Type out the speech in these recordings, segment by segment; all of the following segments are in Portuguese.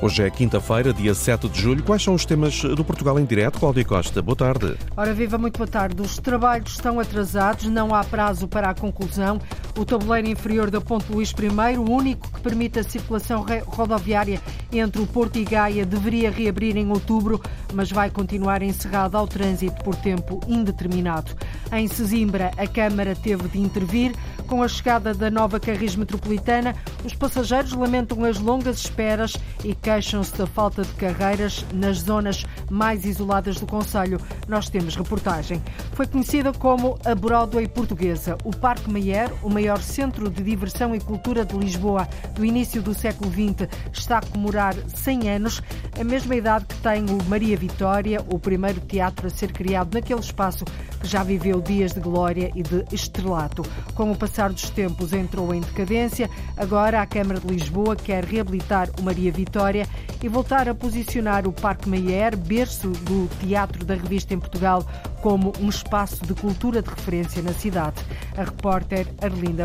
Hoje é quinta-feira, dia 7 de julho. Quais são os temas do Portugal em Direto? Cláudia Costa, boa tarde. Ora, viva, muito boa tarde. Os trabalhos estão atrasados, não há prazo para a conclusão. O tabuleiro inferior da Ponte Luís I, o único que permite a circulação rodoviária entre o Porto e Gaia, deveria reabrir em outubro, mas vai continuar encerrado ao trânsito por tempo indeterminado. Em Sesimbra, a Câmara teve de intervir. Com a chegada da nova Carris Metropolitana, os passageiros lamentam as longas esperas e queixam-se da falta de carreiras nas zonas mais isoladas do Conselho. Nós temos reportagem. Foi conhecida como a Broadway Portuguesa. O Parque Mayer, o maior centro de diversão e cultura de Lisboa do início do século XX, está a comemorar 100 anos, a mesma idade que tem o Maria Vitória, o primeiro teatro a ser criado naquele espaço que já viveu dias de glória e de estrelato. Com o passar dos tempos entrou em decadência, agora a Câmara de Lisboa quer reabilitar o Maria Vitória e voltar a posicionar o Parque Mayer, berço do teatro da revista em Portugal, como um espaço de cultura de referência na cidade. A repórter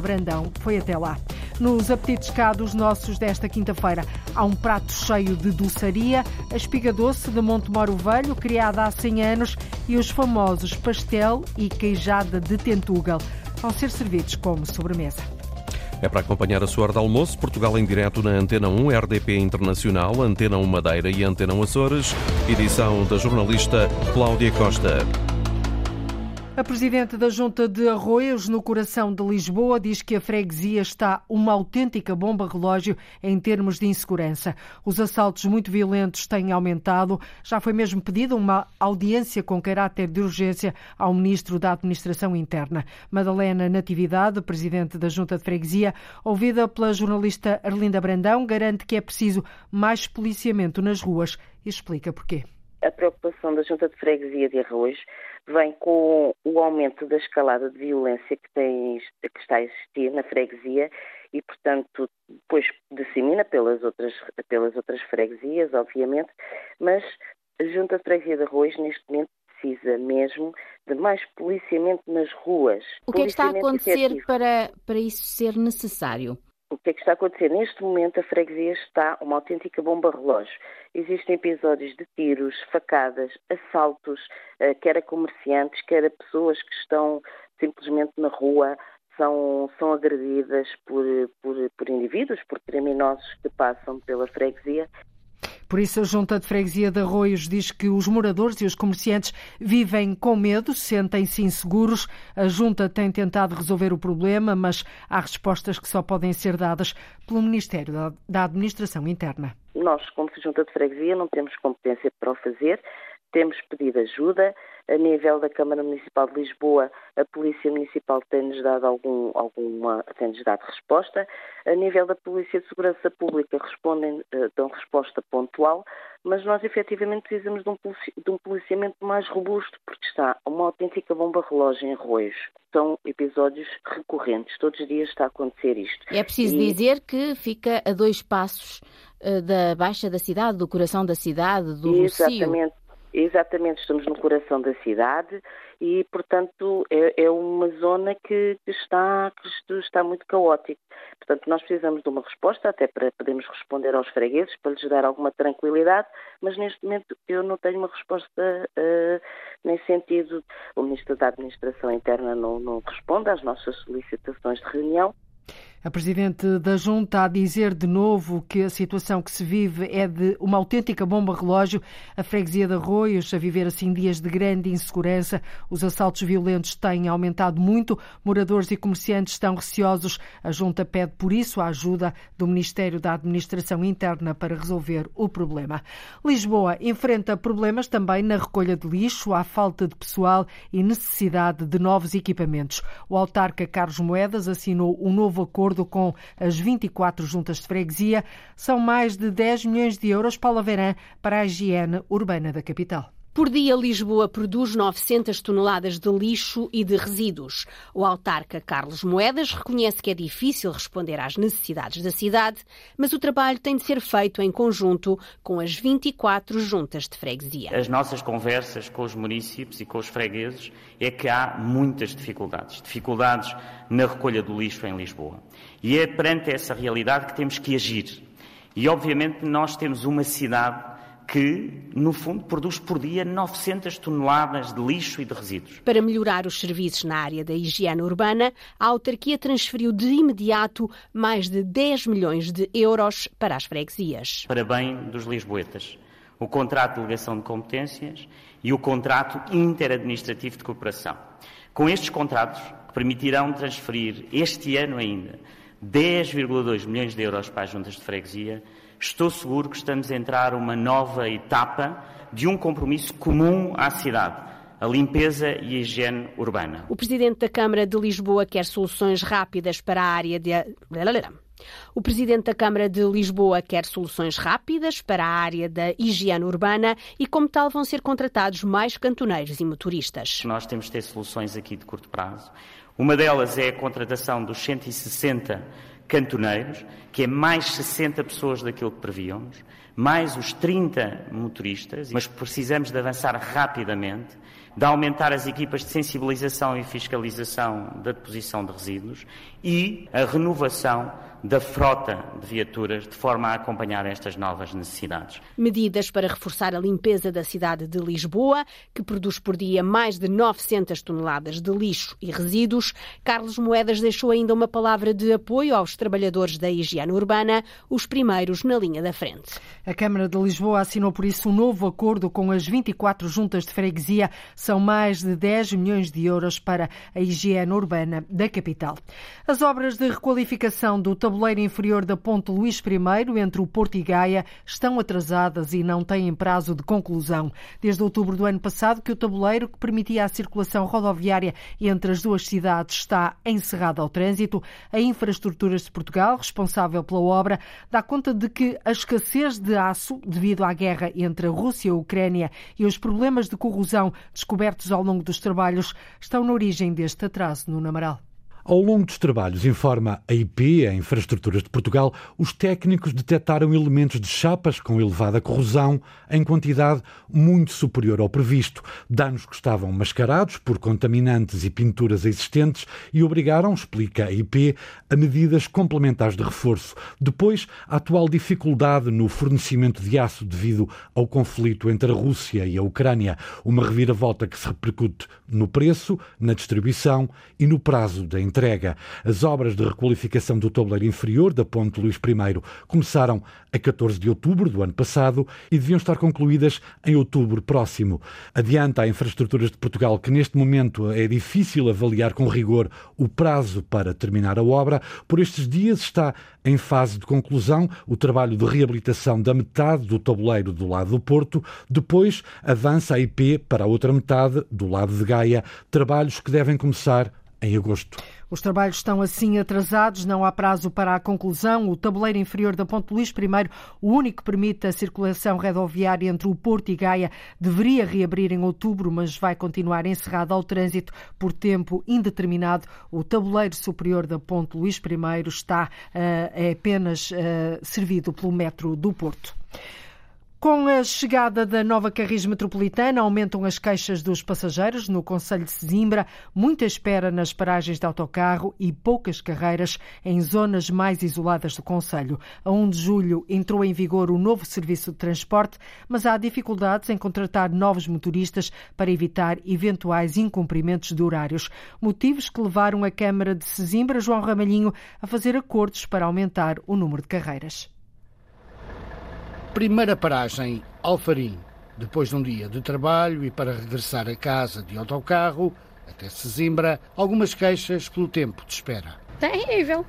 Brandão foi até lá. Nos apetites cá dos nossos desta quinta-feira, há um prato cheio de doçaria, a espiga doce de Montemoro Velho, criada há 100 anos, e os famosos pastel e queijada de Tentugal. Vão ser servidos como sobremesa. É para acompanhar a sua hora de almoço, Portugal em direto na Antena 1, RDP Internacional, Antena 1 Madeira e Antena 1 Açores. Edição da jornalista Cláudia Costa. A presidente da Junta de Arroios, no coração de Lisboa, diz que a freguesia está uma autêntica bomba relógio em termos de insegurança. Os assaltos muito violentos têm aumentado. Já foi mesmo pedida uma audiência com caráter de urgência ao Ministro da Administração Interna. Madalena Natividade, presidente da Junta de Freguesia, ouvida pela jornalista Arlinda Brandão, garante que é preciso mais policiamento nas ruas e explica porquê. A preocupação da Junta de Freguesia de Arroios vem com o aumento da escalada de violência que, tem, que está a existir na freguesia e, portanto, depois dissemina pelas outras, pelas outras freguesias, obviamente, mas a Junta de Freguesia de Arroz, neste momento, precisa mesmo de mais policiamento nas ruas. O que é que está a acontecer para, para isso ser necessário? O que é que está a acontecer? Neste momento, a freguesia está uma autêntica bomba relógio. Existem episódios de tiros, facadas, assaltos, eh, quer a comerciantes, quer a pessoas que estão simplesmente na rua, são, são agredidas por, por, por indivíduos, por criminosos que passam pela freguesia por isso, a Junta de Freguesia de Arroios diz que os moradores e os comerciantes vivem com medo, sentem-se inseguros. A Junta tem tentado resolver o problema, mas há respostas que só podem ser dadas pelo Ministério da Administração Interna. Nós, como Junta de Freguesia, não temos competência para o fazer. Temos pedido ajuda. A nível da Câmara Municipal de Lisboa, a Polícia Municipal tem-nos dado algum, alguma, tem-nos dado resposta. A nível da Polícia de Segurança Pública respondem, eh, dão resposta pontual, mas nós efetivamente precisamos de um, de um policiamento mais robusto, porque está uma autêntica bomba relógio em Arroios. São episódios recorrentes, todos os dias está a acontecer isto. É preciso e... dizer que fica a dois passos eh, da Baixa da cidade, do coração da cidade, do Exatamente. Exatamente, estamos no coração da cidade e, portanto, é, é uma zona que, que, está, que está muito caótica. Portanto, nós precisamos de uma resposta, até para podermos responder aos fregueses, para lhes dar alguma tranquilidade, mas neste momento eu não tenho uma resposta uh, nesse sentido. O Ministro da Administração Interna não, não responde às nossas solicitações de reunião a Presidente da Junta a dizer de novo que a situação que se vive é de uma autêntica bomba relógio. A freguesia de Arroios a viver assim dias de grande insegurança. Os assaltos violentos têm aumentado muito. Moradores e comerciantes estão receosos. A Junta pede por isso a ajuda do Ministério da Administração Interna para resolver o problema. Lisboa enfrenta problemas também na recolha de lixo, à falta de pessoal e necessidade de novos equipamentos. O autarca Carlos Moedas assinou um novo acordo acordo com as 24 juntas de freguesia, são mais de 10 milhões de euros, Paula Verã, para a higiene urbana da capital. Por dia, Lisboa produz 900 toneladas de lixo e de resíduos. O autarca Carlos Moedas reconhece que é difícil responder às necessidades da cidade, mas o trabalho tem de ser feito em conjunto com as 24 juntas de freguesia. As nossas conversas com os municípios e com os fregueses é que há muitas dificuldades. Dificuldades na recolha do lixo em Lisboa. E é perante essa realidade que temos que agir. E, obviamente, nós temos uma cidade que, no fundo, produz por dia 900 toneladas de lixo e de resíduos. Para melhorar os serviços na área da higiene urbana, a autarquia transferiu de imediato mais de 10 milhões de euros para as freguesias. Para bem dos lisboetas, o contrato de delegação de competências e o contrato interadministrativo de cooperação. Com estes contratos, que permitirão transferir este ano ainda 10,2 milhões de euros para as juntas de freguesia, estou seguro que estamos a entrar uma nova etapa de um compromisso comum à cidade. A limpeza e a higiene urbana. O Presidente da Câmara de Lisboa quer soluções rápidas para a área de. O Presidente da Câmara de Lisboa quer soluções rápidas para a área da higiene urbana e, como tal, vão ser contratados mais cantoneiros e motoristas. Nós temos de ter soluções aqui de curto prazo. Uma delas é a contratação dos 160 cantoneiros, que é mais 60 pessoas daquilo que prevíamos, mais os 30 motoristas, mas precisamos de avançar rapidamente, de aumentar as equipas de sensibilização e fiscalização da deposição de resíduos e a renovação da frota de viaturas de forma a acompanhar estas novas necessidades. Medidas para reforçar a limpeza da cidade de Lisboa, que produz por dia mais de 900 toneladas de lixo e resíduos. Carlos Moedas deixou ainda uma palavra de apoio aos trabalhadores da higiene urbana, os primeiros na linha da frente. A Câmara de Lisboa assinou por isso um novo acordo com as 24 juntas de freguesia. São mais de 10 milhões de euros para a higiene urbana da capital. As obras de requalificação do tabuleiro inferior da Ponte Luís I, entre o Porto e Gaia, estão atrasadas e não têm prazo de conclusão. Desde outubro do ano passado que o tabuleiro que permitia a circulação rodoviária entre as duas cidades está encerrado ao trânsito. A Infraestruturas de Portugal, responsável pela obra, dá conta de que a escassez de aço, devido à guerra entre a Rússia e a Ucrânia, e os problemas de corrosão descobertos ao longo dos trabalhos, estão na origem deste atraso no Namaral. Ao longo dos trabalhos, informa a IP, a Infraestruturas de Portugal, os técnicos detectaram elementos de chapas com elevada corrosão em quantidade muito superior ao previsto, danos que estavam mascarados por contaminantes e pinturas existentes e obrigaram, explica a IP, a medidas complementares de reforço. Depois, a atual dificuldade no fornecimento de aço devido ao conflito entre a Rússia e a Ucrânia, uma reviravolta que se repercute no preço, na distribuição e no prazo da entrega. As obras de requalificação do tabuleiro inferior da Ponte Luís I começaram a 14 de outubro do ano passado e deviam estar concluídas em outubro próximo. Adianta a Infraestruturas de Portugal que neste momento é difícil avaliar com rigor o prazo para terminar a obra. Por estes dias está em fase de conclusão o trabalho de reabilitação da metade do tabuleiro do lado do Porto. Depois avança a IP para a outra metade do lado de Gaia, trabalhos que devem começar em agosto. Os trabalhos estão assim atrasados, não há prazo para a conclusão. O tabuleiro inferior da Ponte Luís I, o único que permite a circulação rodoviária entre o Porto e Gaia, deveria reabrir em outubro, mas vai continuar encerrado ao trânsito por tempo indeterminado. O tabuleiro superior da Ponte Luís I está uh, é apenas uh, servido pelo metro do Porto. Com a chegada da nova Carris Metropolitana, aumentam as queixas dos passageiros no Conselho de Sesimbra, muita espera nas paragens de autocarro e poucas carreiras em zonas mais isoladas do Conselho. A 1 de julho entrou em vigor o novo serviço de transporte, mas há dificuldades em contratar novos motoristas para evitar eventuais incumprimentos de horários. Motivos que levaram a Câmara de Sesimbra, João Ramalhinho, a fazer acordos para aumentar o número de carreiras. Primeira paragem, Alfarim. Depois de um dia de trabalho e para regressar a casa de autocarro, até Sesimbra, algumas queixas pelo tempo de espera. Terrível.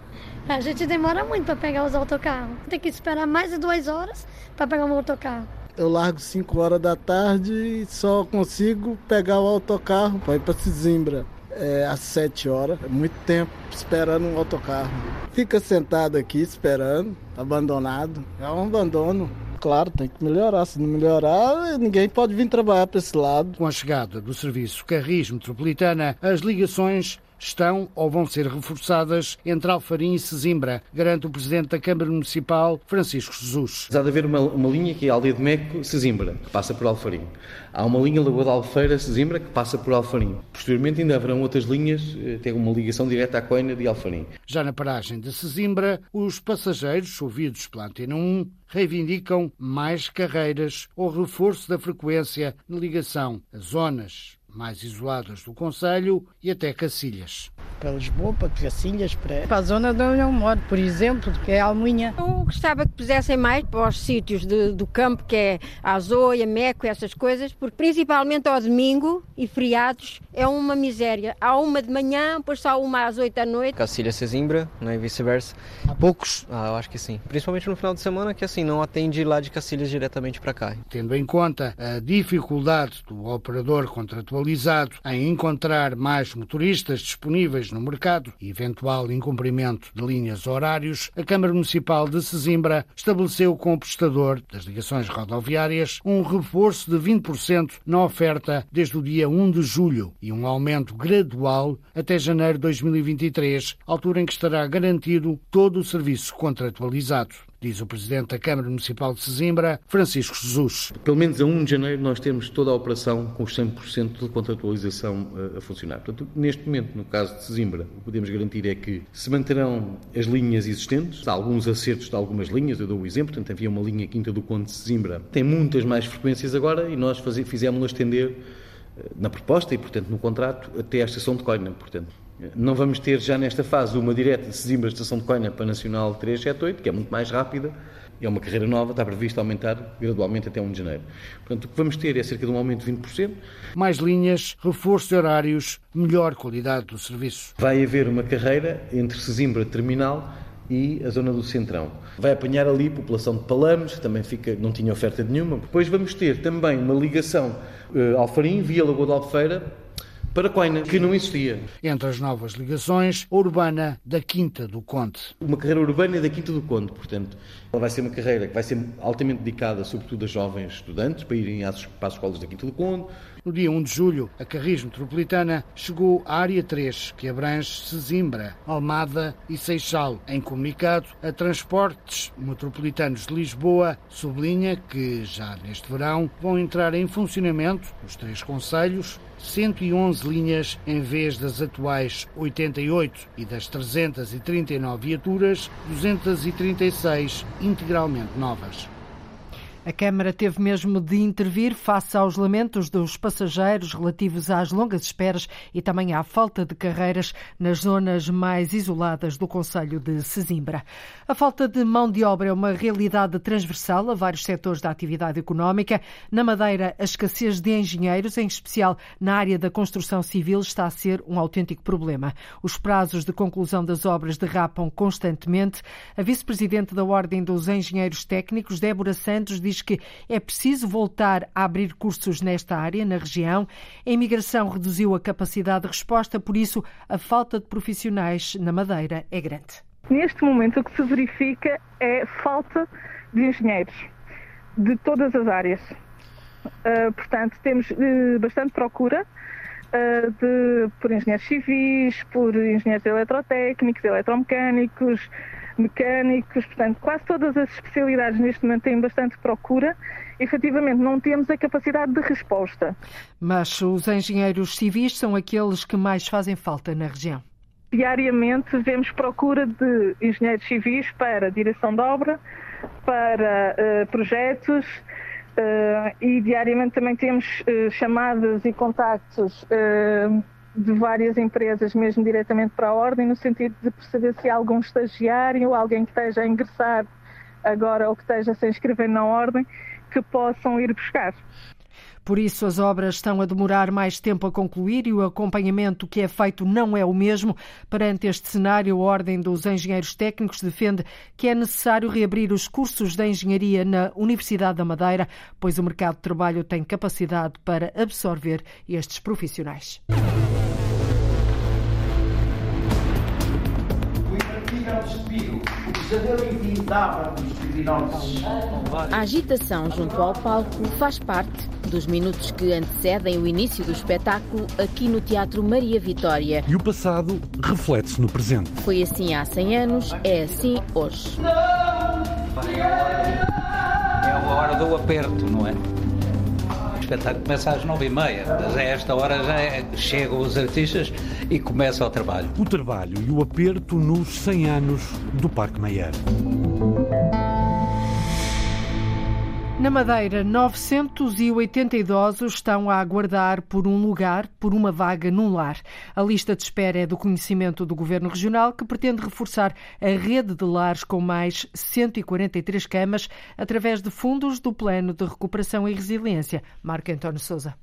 A gente demora muito para pegar os autocarros. Tem que esperar mais de duas horas para pegar um autocarro. Eu largo 5 horas da tarde e só consigo pegar o autocarro para ir para Sesimbra. É, às 7 horas, é muito tempo esperando um autocarro. Fica sentado aqui esperando, abandonado. É um abandono Claro, tem que melhorar. Se não melhorar, ninguém pode vir trabalhar para esse lado. Com a chegada do serviço Carris Metropolitana, as ligações estão ou vão ser reforçadas entre Alfarim e Sesimbra, garante o Presidente da Câmara Municipal, Francisco Jesus. Há de haver uma, uma linha que é a Aldeia de Meco, Sesimbra, que passa por Alfarim. Há uma linha Lagoa da Alfeira, Sesimbra, que passa por Alfarim. Posteriormente ainda haverão outras linhas, eh, tem uma ligação direta à Coina de Alfarim. Já na paragem de Sesimbra, os passageiros, ouvidos pela Antena 1, reivindicam mais carreiras ou reforço da frequência na ligação a zonas mais isoladas do Conselho e até Cacilhas. Para Lisboa, para Cacilhas, para... para a zona de onde eu moro, por exemplo, que é Almunha. Eu gostava que pusessem mais para os sítios de, do campo, que é a Azoia, Meco, essas coisas, porque principalmente ao domingo e feriados é uma miséria. Há uma de manhã, depois só uma às oito da noite. Cacilhas Sesimbra, né, e vice-versa. Há poucos? Ah, eu acho que sim. Principalmente no final de semana, que assim, não atende lá de Cacilhas diretamente para cá. Tendo em conta a dificuldade do operador contratual atualizado em encontrar mais motoristas disponíveis no mercado e eventual incumprimento de linhas horários, a Câmara Municipal de Sesimbra estabeleceu com o prestador das ligações rodoviárias um reforço de 20% na oferta desde o dia 1 de julho e um aumento gradual até janeiro de 2023, altura em que estará garantido todo o serviço contratualizado diz o Presidente da Câmara Municipal de Sesimbra, Francisco Jesus. Pelo menos a 1 de janeiro nós temos toda a operação com os 100% de contratualização a, a funcionar. Portanto, neste momento, no caso de Sesimbra, o que podemos garantir é que se manterão as linhas existentes, há alguns acertos de algumas linhas, eu dou o exemplo, portanto havia uma linha Quinta do Conde de Sesimbra, tem muitas mais frequências agora e nós fizemos-la estender eh, na proposta e, portanto, no contrato até à estação de Coina. Portanto, não vamos ter já nesta fase uma direta de Sesimbra Estação de Coina para Nacional 378, que é muito mais rápida, é uma carreira nova, está previsto aumentar gradualmente até 1 de janeiro. Portanto, o que vamos ter é cerca de um aumento de 20%. Mais linhas, reforço de horários, melhor qualidade do serviço. Vai haver uma carreira entre Sesimbra Terminal e a zona do Centrão. Vai apanhar ali a população de Palamos, que também fica, não tinha oferta nenhuma. Depois vamos ter também uma ligação uh, Alfarim, via Lagoa da Albufeira, para Coina, que não existia. Entre as novas ligações, a urbana da Quinta do Conde. Uma carreira urbana da Quinta do Conde, portanto, ela vai ser uma carreira que vai ser altamente dedicada, sobretudo a jovens estudantes, para irem às, para as escolas da Quinta do Conde. No dia 1 de julho, a Carris Metropolitana chegou à Área 3, que abrange Sesimbra, Almada e Seixal. Em comunicado, a Transportes Metropolitanos de Lisboa sublinha que, já neste verão, vão entrar em funcionamento os três conselhos 111 linhas em vez das atuais 88 e das 339 viaturas, 236 integralmente novas. A Câmara teve mesmo de intervir face aos lamentos dos passageiros relativos às longas esperas e também à falta de carreiras nas zonas mais isoladas do Conselho de Sesimbra. A falta de mão de obra é uma realidade transversal a vários setores da atividade económica. Na Madeira, a escassez de engenheiros, em especial na área da construção civil, está a ser um autêntico problema. Os prazos de conclusão das obras derrapam constantemente. A vice-presidente da Ordem dos Engenheiros Técnicos, Débora Santos, diz diz que é preciso voltar a abrir cursos nesta área, na região. A imigração reduziu a capacidade de resposta, por isso a falta de profissionais na Madeira é grande. Neste momento, o que se verifica é falta de engenheiros de todas as áreas. Uh, portanto, temos uh, bastante procura uh, de, por engenheiros civis, por engenheiros eletrotécnicos, eletromecânicos, mecânicos, portanto, quase todas as especialidades neste momento têm bastante procura. Efetivamente, não temos a capacidade de resposta. Mas os engenheiros civis são aqueles que mais fazem falta na região. Diariamente vemos procura de engenheiros civis para direção de obra, para uh, projetos, Uh, e diariamente também temos uh, chamadas e contactos uh, de várias empresas, mesmo diretamente para a Ordem, no sentido de perceber se há algum estagiário ou alguém que esteja a ingressar agora ou que esteja a se inscrever na Ordem, que possam ir buscar. Por isso, as obras estão a demorar mais tempo a concluir e o acompanhamento que é feito não é o mesmo. Perante este cenário, a Ordem dos Engenheiros Técnicos defende que é necessário reabrir os cursos de engenharia na Universidade da Madeira, pois o mercado de trabalho tem capacidade para absorver estes profissionais. O A agitação junto ao palco faz parte dos minutos que antecedem o início do espetáculo aqui no Teatro Maria Vitória. E o passado reflete-se no presente. Foi assim há 100 anos, é assim hoje. É a hora do aperto, não é? Espetáculo começa às nove e meia, mas a esta hora já é, chegam os artistas e começa o trabalho. O trabalho e o aperto nos 100 anos do Parque Mayer. Na Madeira, 980 idosos estão a aguardar por um lugar, por uma vaga num lar. A lista de espera é do conhecimento do Governo Regional, que pretende reforçar a rede de lares com mais 143 camas através de fundos do Plano de Recuperação e Resiliência. Marco António Souza.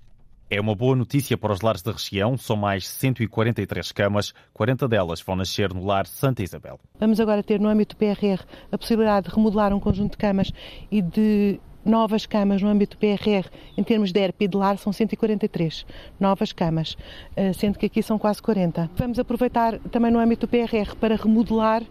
É uma boa notícia para os lares da região. São mais 143 camas, 40 delas vão nascer no lar Santa Isabel. Vamos agora ter no âmbito do PRR a possibilidade de remodelar um conjunto de camas e de novas camas no âmbito do PRR, em termos de ERP e de lar, são 143 novas camas, eh, sendo que aqui são quase 40. Vamos aproveitar também no âmbito do PRR para remodelar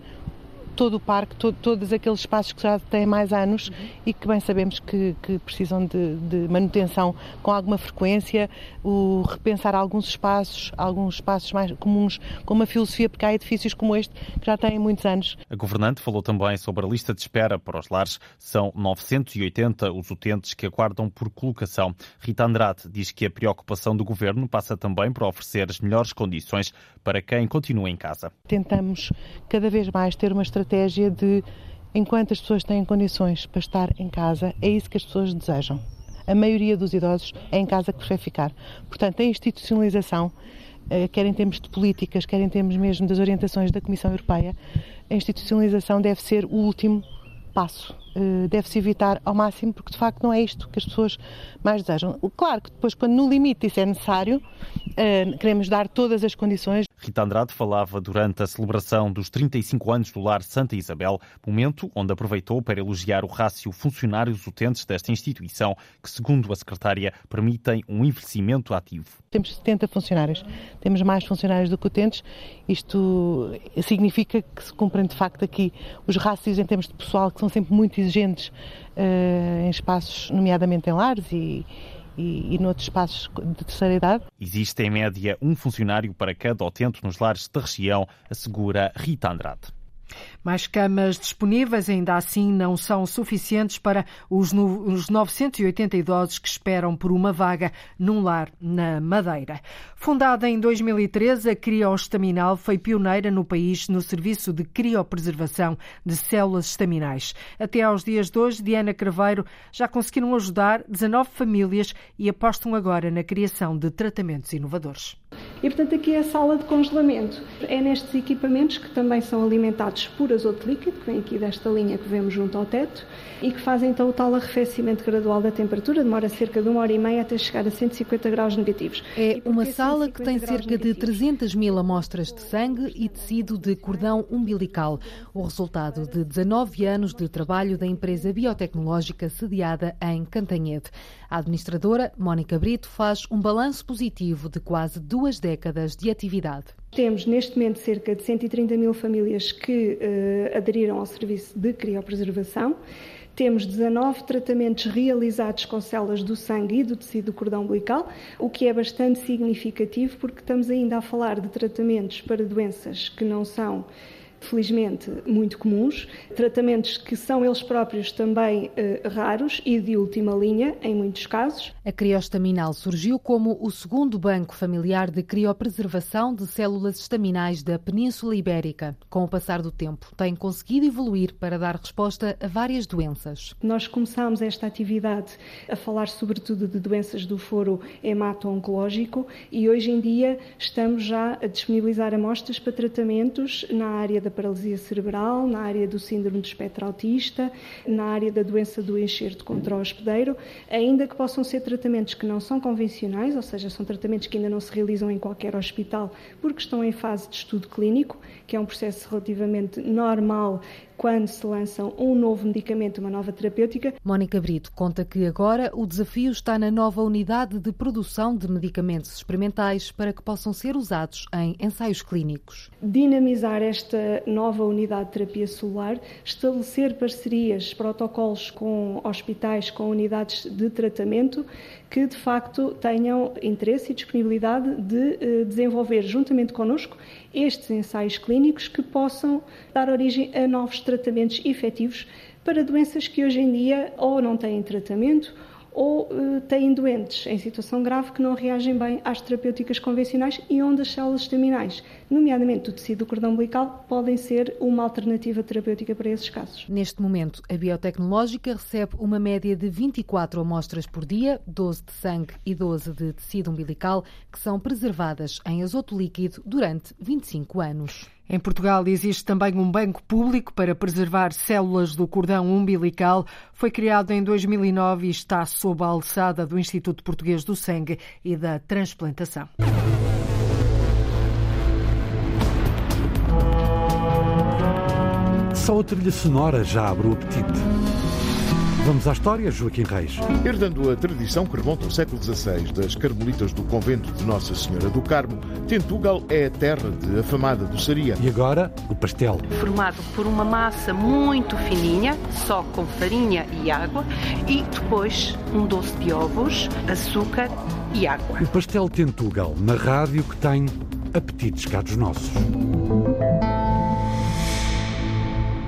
todo o parque, todo, todos aqueles espaços que já têm mais anos uhum. e que bem sabemos que, que precisam de, de, manutenção com alguma frequência, o repensar alguns espaços, alguns espaços mais comuns, com uma filosofia, porque há edifícios como este que já têm muitos anos. A governante falou também sobre a lista de espera para os lares. São 980 os utentes que aguardam por colocação. Rita Andrade diz que a preocupação do governo passa também por oferecer as melhores condições para quem continua em casa. Tentamos cada vez mais ter uma estratégia de, enquanto as pessoas têm condições para estar em casa, é isso que as pessoas desejam. A maioria dos idosos é em casa que prefere ficar. Portanto, a institucionalização, eh, quer em termos de políticas, quer em termos mesmo das orientações da Comissão Europeia, a institucionalização deve ser o último passo. Eh, deve-se evitar ao máximo, porque de facto não é isto que as pessoas mais desejam. Claro que depois, quando no limite isso é necessário, eh, queremos dar todas as condições. Rita Andrade falava durante a celebração dos 35 anos do Lar Santa Isabel, momento onde aproveitou para elogiar o rácio funcionários utentes desta instituição, que, segundo a secretária, permitem um envelhecimento ativo. Temos 70 funcionários, temos mais funcionários do que utentes. Isto significa que se cumprem de facto aqui os rácios em termos de pessoal, que são sempre muito exigentes uh, em espaços, nomeadamente em lares e, e, e noutros espaços de terceira idade. Existe em média um funcionário para cada utente nos lares da região, assegura Rita Andrade. Mais camas disponíveis ainda assim não são suficientes para os 980 idosos que esperam por uma vaga num lar na Madeira. Fundada em 2013, a Crioestaminal foi pioneira no país no serviço de criopreservação de células estaminais. Até aos dias de hoje, Diana Craveiro já conseguiram ajudar 19 famílias e apostam agora na criação de tratamentos inovadores. E, portanto, aqui é a sala de congelamento. É nestes equipamentos que também são alimentados por azoto líquido, que vem aqui desta linha que vemos junto ao teto, e que fazem então o tal arrefecimento gradual da temperatura, demora cerca de uma hora e meia até chegar a 150 graus negativos. É uma sala que tem cerca de 300 mil amostras de sangue e tecido de cordão umbilical, o resultado de 19 anos de trabalho da empresa biotecnológica sediada em Cantanhede. A administradora, Mónica Brito, faz um balanço positivo de quase duas décadas de atividade. Temos neste momento cerca de 130 mil famílias que uh, aderiram ao serviço de criopreservação. Temos 19 tratamentos realizados com células do sangue e do tecido do cordão umbilical, o que é bastante significativo porque estamos ainda a falar de tratamentos para doenças que não são felizmente muito comuns, tratamentos que são eles próprios também eh, raros e de última linha em muitos casos. A criostaminal surgiu como o segundo banco familiar de criopreservação de células estaminais da Península Ibérica. Com o passar do tempo, tem conseguido evoluir para dar resposta a várias doenças. Nós começámos esta atividade a falar sobretudo de doenças do foro hemato-oncológico e hoje em dia estamos já a disponibilizar amostras para tratamentos na área da da paralisia cerebral, na área do síndrome do espectro autista, na área da doença do enxerto contra o hospedeiro, ainda que possam ser tratamentos que não são convencionais, ou seja, são tratamentos que ainda não se realizam em qualquer hospital porque estão em fase de estudo clínico, que é um processo relativamente normal quando se lança um novo medicamento, uma nova terapêutica. Mónica Brito conta que agora o desafio está na nova unidade de produção de medicamentos experimentais para que possam ser usados em ensaios clínicos. Dinamizar esta nova unidade de terapia celular, estabelecer parcerias, protocolos com hospitais, com unidades de tratamento que de facto tenham interesse e disponibilidade de eh, desenvolver juntamente connosco estes ensaios clínicos que possam dar origem a novos tratamentos efetivos para doenças que hoje em dia ou não têm tratamento ou uh, têm doentes em situação grave que não reagem bem às terapêuticas convencionais e onde as células estaminais, nomeadamente o tecido do cordão umbilical, podem ser uma alternativa terapêutica para esses casos. Neste momento, a biotecnológica recebe uma média de 24 amostras por dia, 12 de sangue e 12 de tecido umbilical, que são preservadas em azoto líquido durante 25 anos. Em Portugal existe também um banco público para preservar células do cordão umbilical. Foi criado em 2009 e está sob a alçada do Instituto Português do Sangue e da Transplantação. Só a trilha sonora já abre o apetite. Vamos à história, Joaquim Reis. Herdando a tradição que remonta ao século XVI das Carmelitas do Convento de Nossa Senhora do Carmo, Tentugal é a terra de afamada doçaria. E agora, o pastel. Formado por uma massa muito fininha, só com farinha e água, e depois um doce de ovos, açúcar e água. O pastel Tentugal, na rádio que tem apetites cá dos nossos.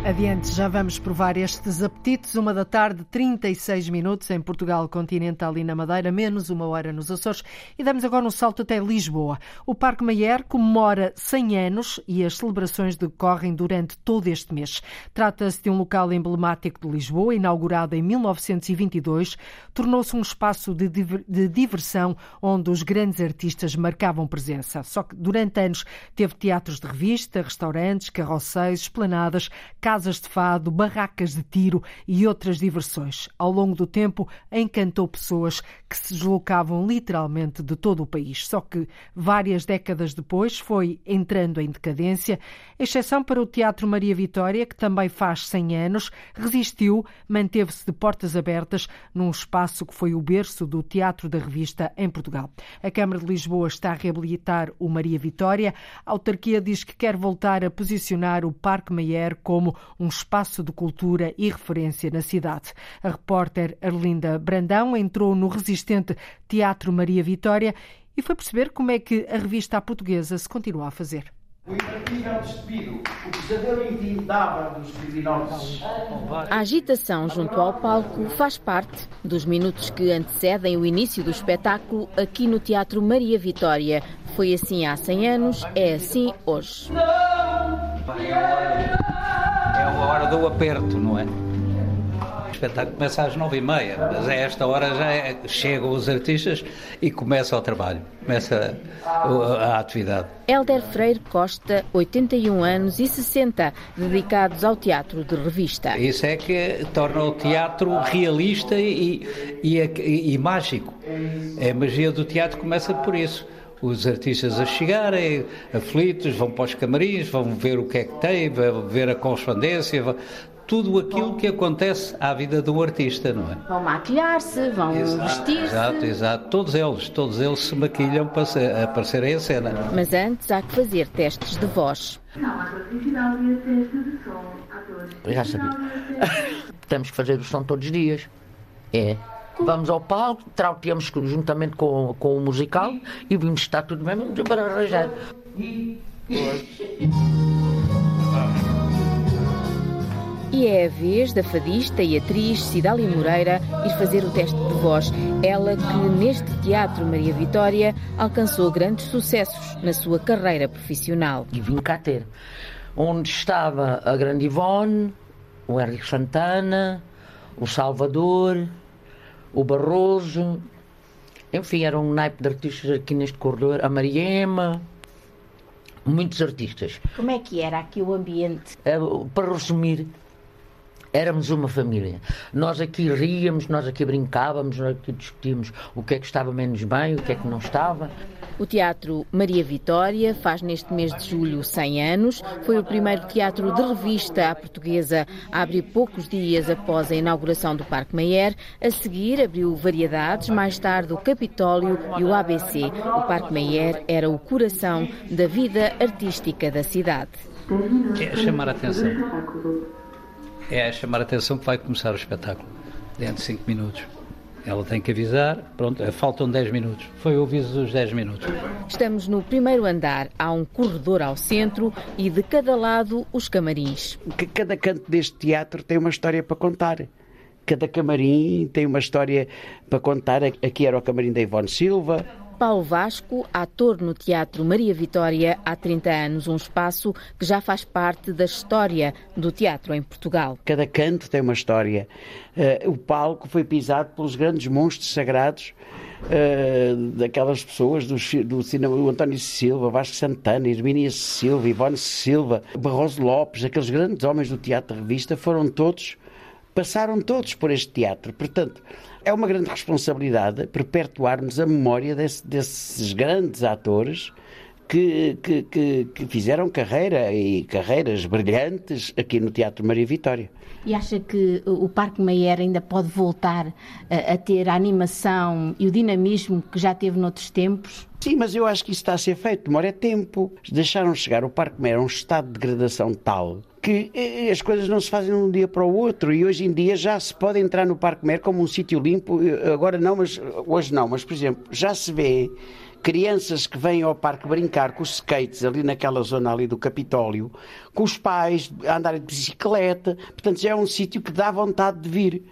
Adiante, já vamos provar estes apetites. Uma da tarde, 36 minutos em Portugal continental e na Madeira, menos uma hora nos Açores. E damos agora um salto até Lisboa. O Parque Mayer comemora 100 anos e as celebrações decorrem durante todo este mês. Trata-se de um local emblemático de Lisboa, inaugurado em 1922. Tornou-se um espaço de, de diversão onde os grandes artistas marcavam presença. Só que durante anos teve teatros de revista, restaurantes, carroceiros, esplanadas, casas de fado, barracas de tiro e outras diversões. Ao longo do tempo, encantou pessoas que se deslocavam literalmente de todo o país. Só que várias décadas depois foi entrando em decadência, exceção para o Teatro Maria Vitória, que também faz 100 anos, resistiu, manteve-se de portas abertas num espaço que foi o berço do Teatro da Revista em Portugal. A Câmara de Lisboa está a reabilitar o Maria Vitória. A autarquia diz que quer voltar a posicionar o Parque Mayer como um espaço de cultura e referência na cidade. A repórter Arlinda Brandão entrou no resistente Teatro Maria Vitória e foi perceber como é que a revista portuguesa se continua a fazer. O impartível despido, o pesadelo intimidável dos criminosos. A agitação junto ao palco faz parte dos minutos que antecedem o início do espetáculo aqui no Teatro Maria Vitória. Foi assim há 100 anos, é assim hoje. É a hora do aperto, não é? O espetáculo começa às nove e meia, mas a esta hora já é, chegam os artistas e começa o trabalho, começa a, a, atividade. Helder Freire Costa, 81 anos e 60, dedicados ao teatro de revista. Isso é que torna o teatro realista e, e, e, e mágico. A magia do teatro começa por isso os artistas a chegarem, aflitos, vão para os camarins, vão ver o que é que tem, vão ver a correspondência, tudo aquilo que acontece à vida do artista, não é? Vão maquilhar-se, vão vestir-se. Exato, exato. Todos eles, todos eles se maquilham para aparecerem em cena. Mas antes há que fazer testes de voz. Não, há eletricidade e teste de som. Já sabia. Temos que fazer o som todos os dias. É. Vamos ao palco, trauteamos juntamente com, com o musical e vimos se está tudo bem, vamos para arranjar. E é a vez da fadista e atriz Cidália Moreira ir fazer o teste de voz. Ela que neste Teatro Maria Vitória alcançou grandes sucessos na sua carreira profissional. E vim cá ter. Onde estava a Grande Ivone, o Henrique Santana, o Salvador, o Barroso, enfim, era um naipe de artistas aqui neste corredor, a Mariema, muitos artistas. Como é que era aqui o ambiente? Para resumir, Éramos uma família. Nós aqui ríamos, nós aqui brincávamos, nós aqui discutíamos o que é que estava menos bem, o que é que não estava. O Teatro Maria Vitória faz neste mês de julho 100 anos. Foi o primeiro teatro de revista à portuguesa a abrir poucos dias após a inauguração do Parque Mayer. A seguir abriu Variedades, mais tarde o Capitólio e o ABC. O Parque Mayer era o coração da vida artística da cidade. É chamar a atenção. É chamar a atenção que vai começar o espetáculo dentro de 5 minutos. Ela tem que avisar, pronto, faltam 10 minutos. Foi o aviso dos 10 minutos. Estamos no primeiro andar. Há um corredor ao centro e de cada lado os camarins. Cada canto deste teatro tem uma história para contar. Cada camarim tem uma história para contar. Aqui era o camarim da Ivone Silva, Paulo Vasco, ator no Teatro Maria Vitória há 30 anos, um espaço que já faz parte da história do teatro em Portugal. Cada canto tem uma história. Uh, o palco foi pisado pelos grandes monstros sagrados uh, daquelas pessoas do, do cinema, o António Silva, Vasco Santana, Hermínia Silva, Ivone Silva, Barroso Lopes, aqueles grandes homens do teatro revista foram todos, passaram todos por este teatro. Portanto, é uma grande responsabilidade perpetuarmos a memória desse, desses grandes atores que, que, que, que, fizeram carreira e carreiras brilhantes aqui no Teatro Maria Vitória. E acha que o Parque Mayer ainda pode voltar a, a ter a animação e o dinamismo que já teve noutros tempos? Sim, mas eu acho que isso está a ser feito, demora é tempo. Deixaram chegar o Parque Mayer a um estado de degradação tal que eh, as coisas não se fazem de um dia para o outro e hoje em dia já se pode entrar no Parque Mer como um sítio limpo, agora não, mas hoje não, mas por exemplo, já se vê crianças que vêm ao parque brincar com os skates ali naquela zona ali do Capitólio, com os pais a andarem de bicicleta, portanto já é um sítio que dá vontade de vir.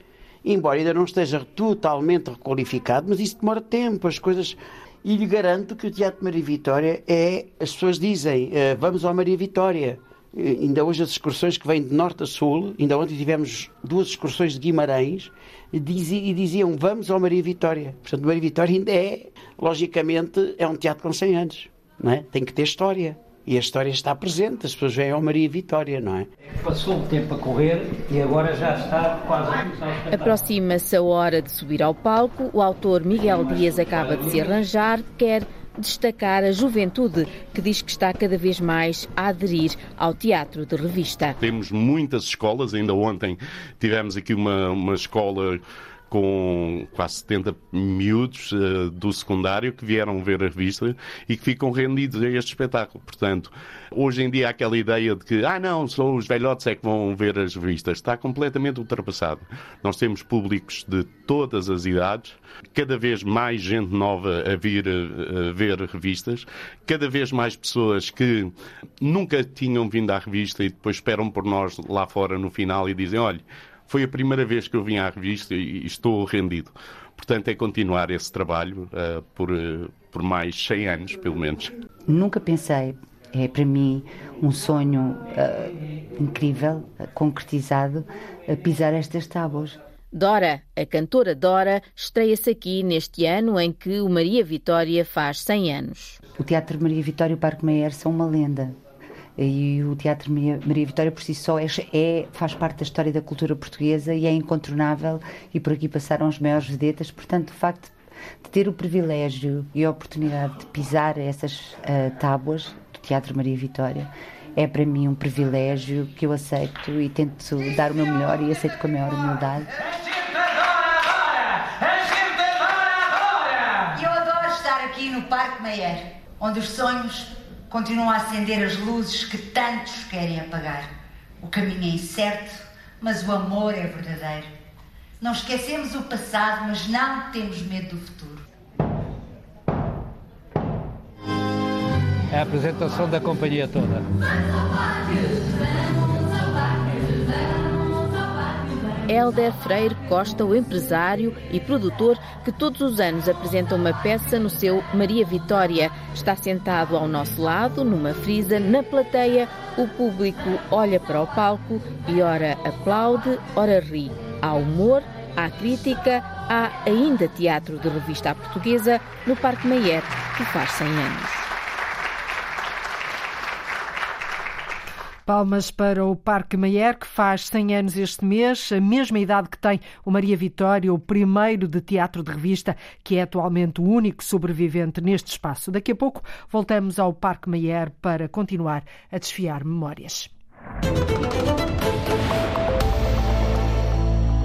Embora ainda não esteja totalmente requalificado, mas isso demora tempo, as coisas e lhe garanto que o Teatro Maria Vitória é, as pessoas dizem, eh, vamos ao Maria Vitória. Eh, ainda hoje as excursões que vêm de norte a sul, ainda ontem tivemos duas excursões de Guimarães e diziam vamos ao Maria Vitória. Portanto, Maria Vitória ainda é, logicamente, é um teatro com 100 anos, não é? Tem que ter história. E a história está presente, as pessoas vêm ao Maria Vitória, não é? Passou o tempo a correr e agora já está quase a começar Aproxima-se a hora de subir ao palco. O autor Miguel Dias acaba de se arranjar, quer destacar a juventude, que diz que está cada vez mais a aderir ao teatro de revista. Temos muitas escolas, ainda ontem tivemos aqui uma, uma escola com quase 70 miúdos uh, do secundário que vieram ver a revista e que ficam rendidos a este espetáculo. Portanto, hoje em dia aquela ideia de que, ah não, são os velhotes é que vão ver as revistas. Está completamente ultrapassado. Nós temos públicos de todas as idades, cada vez mais gente nova a vir a, a ver revistas, cada vez mais pessoas que nunca tinham vindo à revista e depois esperam por nós lá fora no final e dizem, olha, foi a primeira vez que eu vim à revista e estou rendido. Portanto, é continuar esse trabalho uh, por, uh, por mais 100 anos, pelo menos. Nunca pensei, é para mim um sonho uh, incrível, concretizado, pisar estas tábuas. Dora, a cantora Dora, estreia-se aqui neste ano em que o Maria Vitória faz 100 anos. O Teatro Maria Vitória e o Parque Meyer são uma lenda. E o Teatro Maria, Vitória por si só é, é, faz parte da história da cultura portuguesa e é incontornável e por aqui passaram as maiores vedetas. Portanto, o facto de ter o privilégio e a oportunidade de pisar essas uh, tábuas do Teatro Maria Vitória é para mim um privilégio que eu aceito e tento dar o meu melhor e aceito com a maior humildade. Eu adoro estar aqui no Parque Meyer, onde os sonhos continuam a acender as luzes que tantos querem apagar. O caminho é incerto, mas o amor é verdadeiro. Não esquecemos o passado, mas não temos medo do futuro. É a apresentação da companhia toda. Helder Freire Costa, o empresário e produtor que todos os anos apresenta uma peça no seu Maria Vitória. Está sentado ao nosso lado, numa frisa, na plateia. O público olha para o palco e ora aplaude, ora ri. Há humor, há crítica, há ainda teatro de revista à portuguesa no Parque Mayer, que faz 100 anos. Palmas para o Parque Mayer, que faz 100 anos este mês, a mesma idade que tem o Maria Vitória, o primeiro de teatro de revista, que é atualmente o único sobrevivente neste espaço. Daqui a pouco voltamos ao Parque Mayer para continuar a desfiar memórias.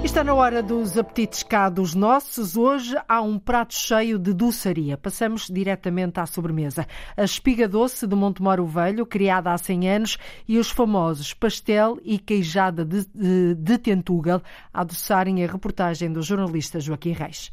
Está na hora dos apetites cá dos nossos. Hoje há um prato cheio de doçaria. Passamos diretamente à sobremesa. A espiga doce de Montemoro Velho, criada há 100 anos, e os famosos pastel e queijada de, de, de Tentugal, a adoçarem a reportagem do jornalista Joaquim Reis.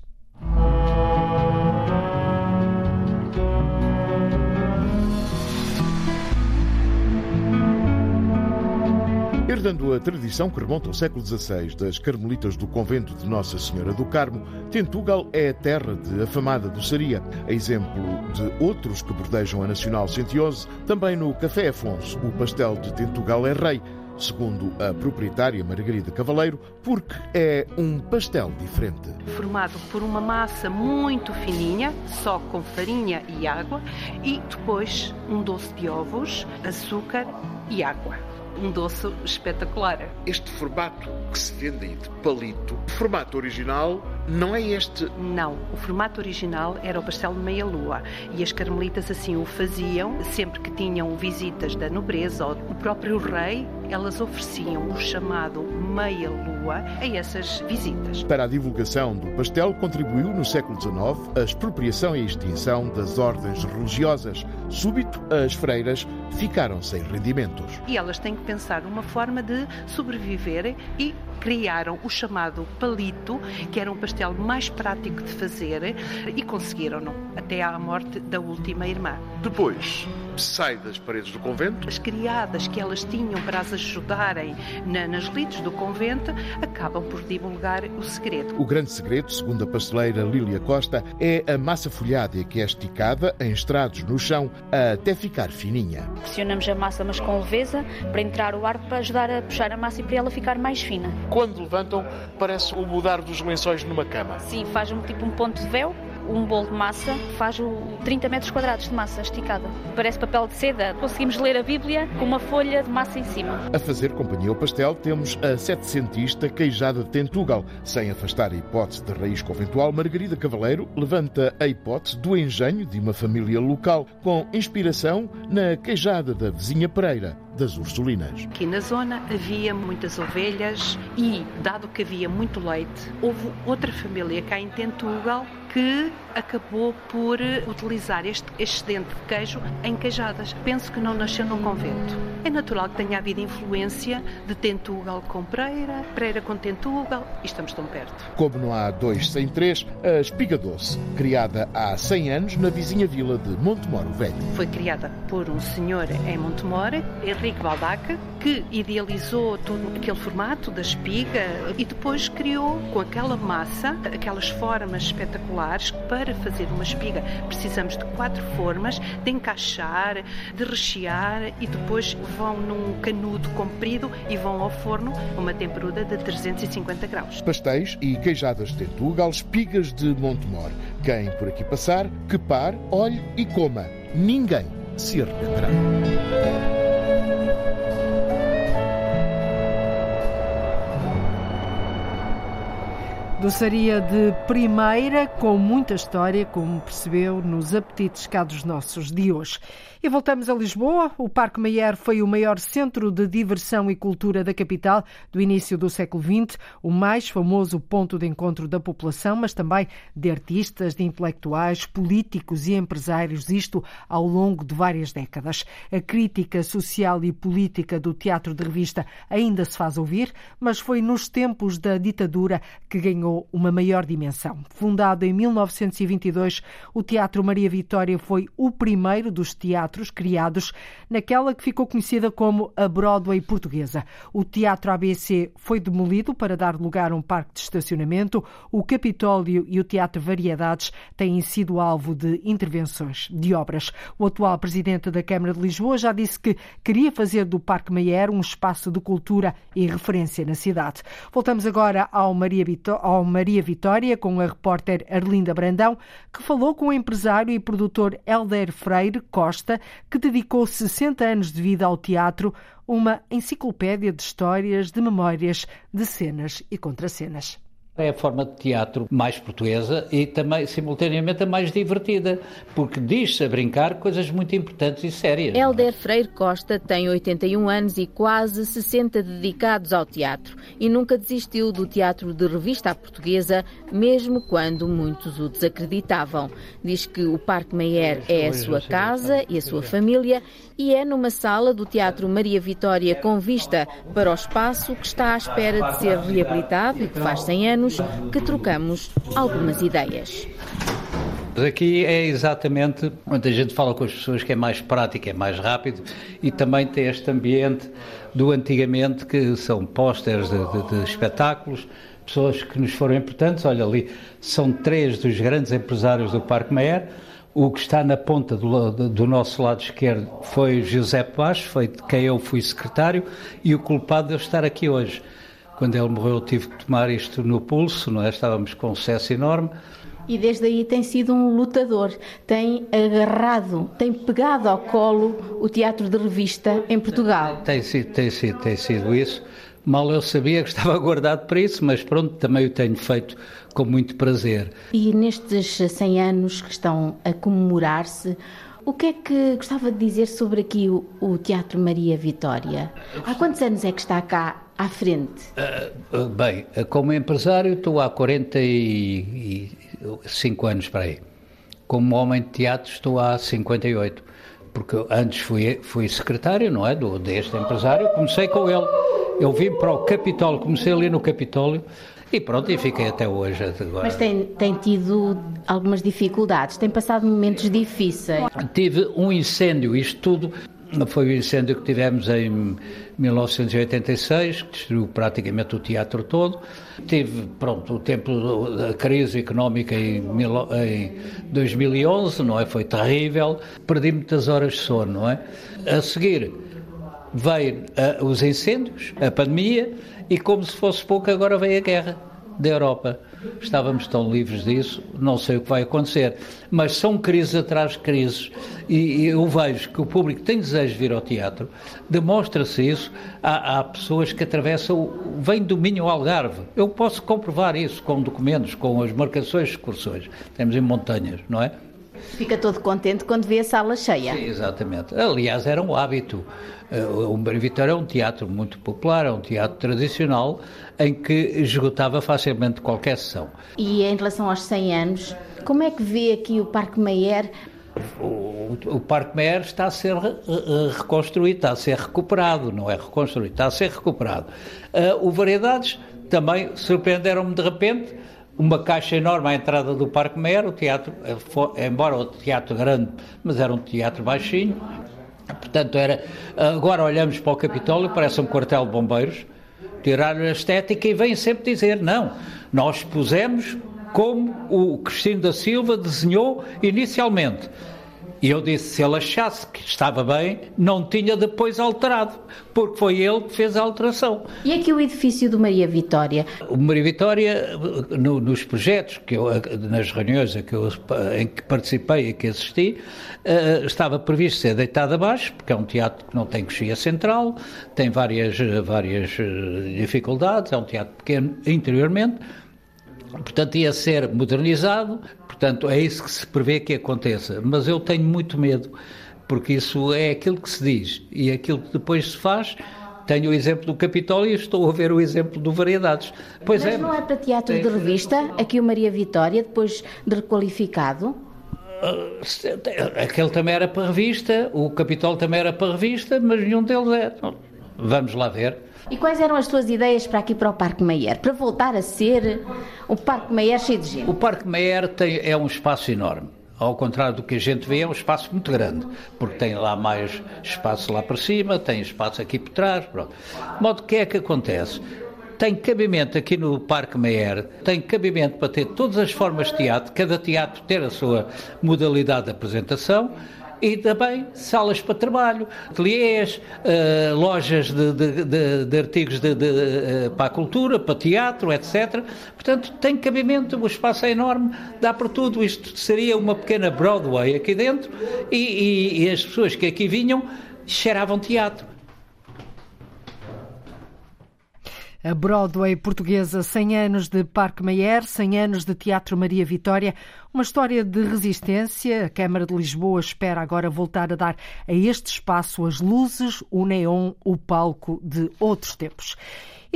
Herdando a tradição que remonta ao século XVI das Carmelitas do Convento de Nossa Senhora do Carmo, Tentugal é a terra de afamada doçaria, a exemplo de outros que bordejam a Nacional 111, também no Café Afonso, o pastel de Tentugal é rei, segundo a proprietária Margarida Cavaleiro, porque é um pastel diferente. Formado por uma massa muito fininha, só com farinha e água, e depois um doce de ovos, açúcar e água um doce espetacular. Este formato que se vende de palito, formato original não é este? Não, o formato original era o pastel de meia-lua e as carmelitas assim o faziam sempre que tinham visitas da nobreza ou o próprio rei, elas ofereciam o chamado meia-lua a essas visitas. Para a divulgação do pastel contribuiu no século XIX a expropriação e extinção das ordens religiosas. Súbito, as freiras ficaram sem rendimentos. E elas têm que pensar uma forma de sobreviver e criaram o chamado palito, que era um pastel mais prático de fazer e conseguiram-no até à morte da última irmã. Depois, sai das paredes do convento. As criadas que elas tinham para as ajudarem na, nas lides do convento acabam por divulgar o segredo. O grande segredo, segundo a pasteleira Lília Costa, é a massa folhada que é esticada em estrados no chão até ficar fininha. Pressionamos a massa, mas com leveza, para entrar o ar para ajudar a puxar a massa e para ela ficar mais fina. Quando levantam, parece o mudar dos lençóis numa cama. Sim, faz um tipo um ponto de véu um bolo de massa faz 30 metros quadrados de massa esticada. Parece papel de seda. Conseguimos ler a Bíblia com uma folha de massa em cima. A fazer companhia ao pastel temos a setecentista queijada de Tentugal. Sem afastar a hipótese de raiz conventual, Margarida Cavaleiro levanta a hipótese do engenho de uma família local com inspiração na queijada da vizinha Pereira, das Ursulinas. Aqui na zona havia muitas ovelhas e, dado que havia muito leite, houve outra família cá em Tentugal que acabou por utilizar este excedente de queijo em queijadas. Penso que não nasceu num convento. É natural que tenha havido influência de Tentugal com Pereira, Pereira com Tentugal e estamos tão perto. Como não há dois sem três, a espiga doce, criada há 100 anos na vizinha vila de Montemoro Velho. Foi criada por um senhor em Montemoro, Henrique Baldaca, que idealizou todo aquele formato da espiga e depois criou com aquela massa aquelas formas espetaculares para fazer uma espiga precisamos de quatro formas de encaixar, de rechear e depois vão num canudo comprido e vão ao forno a uma temperatura de 350 graus. Pastéis e queijadas de Tentugal, espigas de Montemor. Quem por aqui passar, que par, olhe e coma. Ninguém se arrependerá. Doçaria de primeira, com muita história, como percebeu nos apetites cá dos nossos de hoje. E voltamos a Lisboa. O Parque Mayer foi o maior centro de diversão e cultura da capital do início do século XX, o mais famoso ponto de encontro da população, mas também de artistas, de intelectuais, políticos e empresários, isto ao longo de várias décadas. A crítica social e política do teatro de revista ainda se faz ouvir, mas foi nos tempos da ditadura que ganhou uma maior dimensão. Fundado em 1922, o Teatro Maria Vitória foi o primeiro dos teatros criados naquela que ficou conhecida como a Broadway portuguesa. O Teatro ABC foi demolido para dar lugar a um parque de estacionamento. O Capitólio e o Teatro Variedades têm sido alvo de intervenções de obras. O atual presidente da Câmara de Lisboa já disse que queria fazer do Parque Mayer um espaço de cultura e referência na cidade. Voltamos agora ao Maria, Vitó com Maria Vitória, com a repórter Arlinda Brandão, que falou com o empresário e produtor Helder Freire Costa, que dedicou 60 anos de vida ao teatro, uma enciclopédia de histórias, de memórias, de cenas e contracenas. É a forma de teatro mais portuguesa e também, simultaneamente, a mais divertida, porque diz-se a brincar coisas muito importantes e sérias. Helder Freire Costa tem 81 anos e quase 60 dedicados ao teatro e nunca desistiu do teatro de revista à portuguesa, mesmo quando muitos o desacreditavam. Diz que o Parque Meyer é a sua casa e a sua família e é numa sala do Teatro Maria Vitória com vista para o espaço que está à espera de ser reabilitado e que faz 100 anos anos que trocamos algumas ideias. Aqui é exatamente onde a gente fala com as pessoas que é mais prático, é mais rápido e também tem este ambiente do antigamente que são pósteres de, de, de espetáculos, pessoas que nos foram importantes. Olha ali, são três dos grandes empresários do Parque Meyer. O que está na ponta do, do, nosso lado esquerdo foi José Baixo, foi de quem eu fui secretário, e o culpado de eu estar aqui hoje. Quando ele morreu, tive que tomar isto no pulso, não é? Estávamos com um sucesso enorme. E desde aí tem sido um lutador, tem agarrado, tem pegado ao colo o teatro de revista em Portugal. Tem, tem, sido, tem, sido, tem sido isso. Mal eu sabia que estava guardado para isso, mas pronto, também o tenho feito com muito prazer. E nestes 100 anos que estão a comemorar-se, o que é que gostava de dizer sobre aqui o, o Teatro Maria Vitória? Há quantos anos é que está cá à frente? Uh, bem, como empresário estou há 45 anos para aí. Como homem de teatro estou há 58. Porque antes fui, fui secretário, não é? Do, deste empresário. Comecei com ele. Eu vim para o Capitólio, comecei ali no Capitólio. E pronto, e fiquei até hoje. Agora. Mas tem, tem tido algumas dificuldades, tem passado momentos difíceis. Tive um incêndio, isto tudo foi o incêndio que tivemos em 1986, que destruiu praticamente o teatro todo. Tive, pronto, o tempo da crise económica em, em 2011, não é? Foi terrível. Perdi muitas horas de sono, não é? A seguir veio uh, os incêndios, a pandemia, e como se fosse pouco, agora veio a guerra da Europa. Estávamos tão livres disso, não sei o que vai acontecer. Mas são crises atrás de crises. E, eu vejo que o público tem desejo de vir ao teatro, demonstra-se isso. Há, há, pessoas que atravessam, vêm do Minho ao Algarve. Eu posso comprovar isso com documentos, com as marcações de excursões. Temos em montanhas, não é? Fica todo contente quando vê a sala cheia. Sim, exatamente. Aliás, era um hábito. Eh, o Mário Vitória é um teatro muito popular, é um teatro tradicional em que esgotava facilmente qualquer sessão. E em relação aos 100 anos, como é que vê aqui o Parque Meyer o, o, Parque Meyer está a ser reconstruído, está a ser recuperado, não é reconstruído, está a ser recuperado. Uh, o Variedades também surpreenderam-me de repente, uma caixa enorme à entrada do Parque Meyer, o teatro, eh, embora o teatro grande, mas era um teatro baixinho, portanto era, agora olhamos para o Capitólio, parece um quartel de bombeiros, tiraram a estética e vêm sempre dizer, não, nós pusemos como o Cristino da Silva desenhou inicialmente. E eu disse, se ele achasse que estava bem, não tinha depois alterado, porque foi ele que fez a alteração. E aqui o edifício do Maria Vitória? O Maria Vitória, no, nos projetos, que eu, nas reuniões em que, eu, em que participei e que assisti, uh, estava previsto ser deitado abaixo, porque é um teatro que não tem coxia central, tem várias, várias eh, dificuldades, é um teatro pequeno interiormente, Portanto, ia ser modernizado, portanto, é isso que se prevê que aconteça. Mas eu tenho muito medo, porque isso é aquilo que se diz e aquilo que depois se faz. Tenho o exemplo do Capitólio e estou a ver o exemplo do Variedades. Pois mas é, não é para teatro de revista, aqui o Maria Vitória, depois de requalificado? Uh, aquele também era para revista, o Capitólio também era para revista, mas nenhum deles é. Vamos lá ver. E quais eram as suas ideias para aqui para o Parque Meyer? Para voltar a ser o Parque Meyer cheio de gente? O Parque Meyer tem, é um espaço enorme. Ao contrário do que a gente vê, é um espaço muito grande, porque tem lá mais espaço lá para cima, tem espaço aqui por trás, pronto. De modo que é que acontece? Tem cabimento aqui no Parque Meyer, tem cabimento para ter todas as formas de teatro, cada teatro ter a sua modalidade de apresentação, e também salas para trabalho, ateliês, uh, lojas de, de, de, de artigos uh, para a cultura, para teatro, etc. Portanto, tem cabimento, o espaço é enorme, dá para tudo. Isto seria uma pequena Broadway aqui dentro e, e, e as pessoas que aqui vinham cheiravam teatro. A Broadway portuguesa, 100 anos de Parque Mayer, 100 anos de Teatro Maria Vitória, uma história de resistência. A Câmara de Lisboa espera agora voltar a dar a este espaço as luzes, o neon, o palco de outros tempos.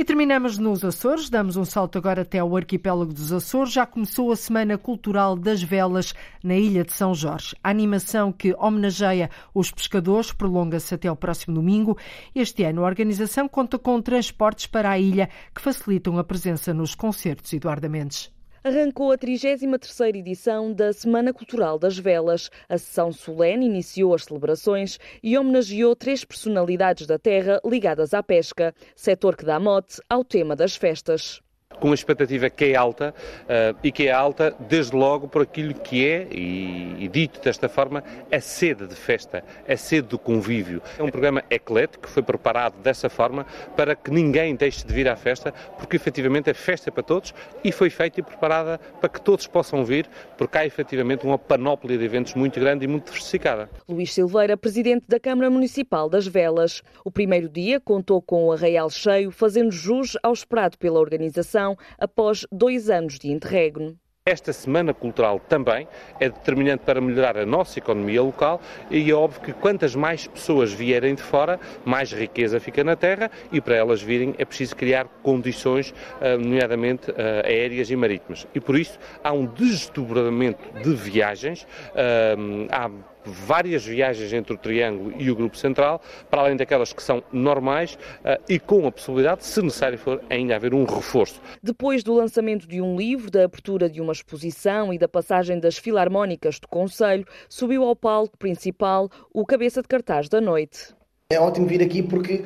E terminamos nos Açores, damos um salto agora até ao arquipélago dos Açores. Já começou a Semana Cultural das Velas na Ilha de São Jorge. A animação que homenageia os pescadores prolonga-se até ao próximo domingo. Este ano a organização conta com transportes para a ilha que facilitam a presença nos concertos. Eduardo Mendes arrancou a 33ª edição da Semana Cultural das Velas. A sessão solene iniciou as celebrações e homenageou três personalidades da terra ligadas à pesca, setor que dá mote ao tema das festas com a expectativa que é alta uh, e que é alta desde logo por aquilo que é, e, e, dito desta forma, a sede de festa, a sede do convívio. É um programa eclético que foi preparado dessa forma para que ninguém deixe de vir à festa, porque efetivamente é festa para todos e foi feita e preparada para que todos possam vir, porque há efetivamente uma panóplia de eventos muito grande e muito diversificada. Luís Silveira, presidente da Câmara Municipal das Velas. O primeiro dia contou com o arraial cheio, fazendo jus ao esperado pela organização após dois anos de interregno. Esta Semana Cultural também é determinante para melhorar a nossa economia local e é óbvio que quantas mais pessoas vierem de fora, mais riqueza fica na terra e para elas virem é preciso criar condições, ah, nomeadamente ah, aéreas e marítimas. E por isso há um desdobramento de viagens, ah, há várias viagens entre o Triângulo e o Grupo Central, para além daquelas que são normais uh, e com a possibilidade, se necessário for, ainda haver um reforço. Depois do lançamento de um livro, da abertura de uma exposição e da passagem das filarmónicas do Conselho, subiu ao palco principal o cabeça de cartaz da noite. É ótimo vir aqui porque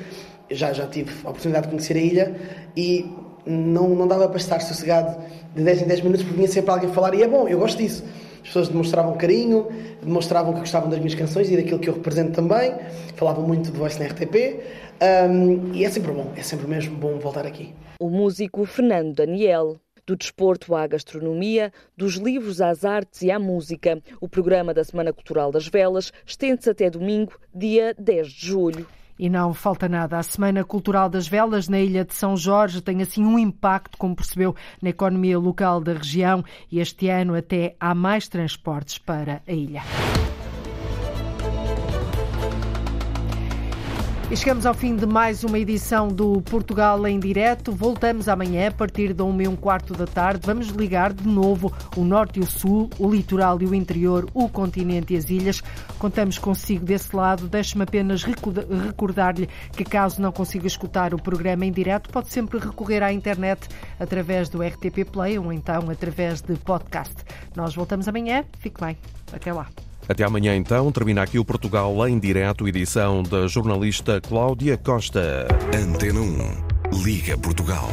já, já tive a oportunidade de conhecer a ilha e não, não dava para estar sossegado de 10 em 10 minutos porque vinha sempre alguém falar e é bom, eu gosto disso pessoas demonstravam carinho, demonstravam que gostavam das minhas canções e daquilo que eu represento também. Falavam muito de voice na RTP. Um, e é sempre bom, é sempre mesmo bom voltar aqui. O músico Fernando Daniel. Do desporto à gastronomia, dos livros às artes e à música. O programa da Semana Cultural das Velas estende-se até domingo, dia 10 de julho. E não falta nada. A Semana Cultural das Velas na Ilha de São Jorge tem assim um impacto, como percebeu, na economia local da região e este ano até há mais transportes para a ilha. E chegamos ao fim de mais uma edição do Portugal em Direto. Voltamos amanhã a partir da 1 e um quarto da tarde. Vamos ligar de novo o Norte e o Sul, o litoral e o interior, o continente e as ilhas. Contamos consigo desse lado. Deixe-me apenas recordar-lhe que, caso não consiga escutar o programa em direto, pode sempre recorrer à internet através do RTP Play ou então através de podcast. Nós voltamos amanhã. Fique bem. Até lá. Até amanhã, então, termina aqui o Portugal em direto, edição da jornalista Cláudia Costa. Antena 1, Liga Portugal.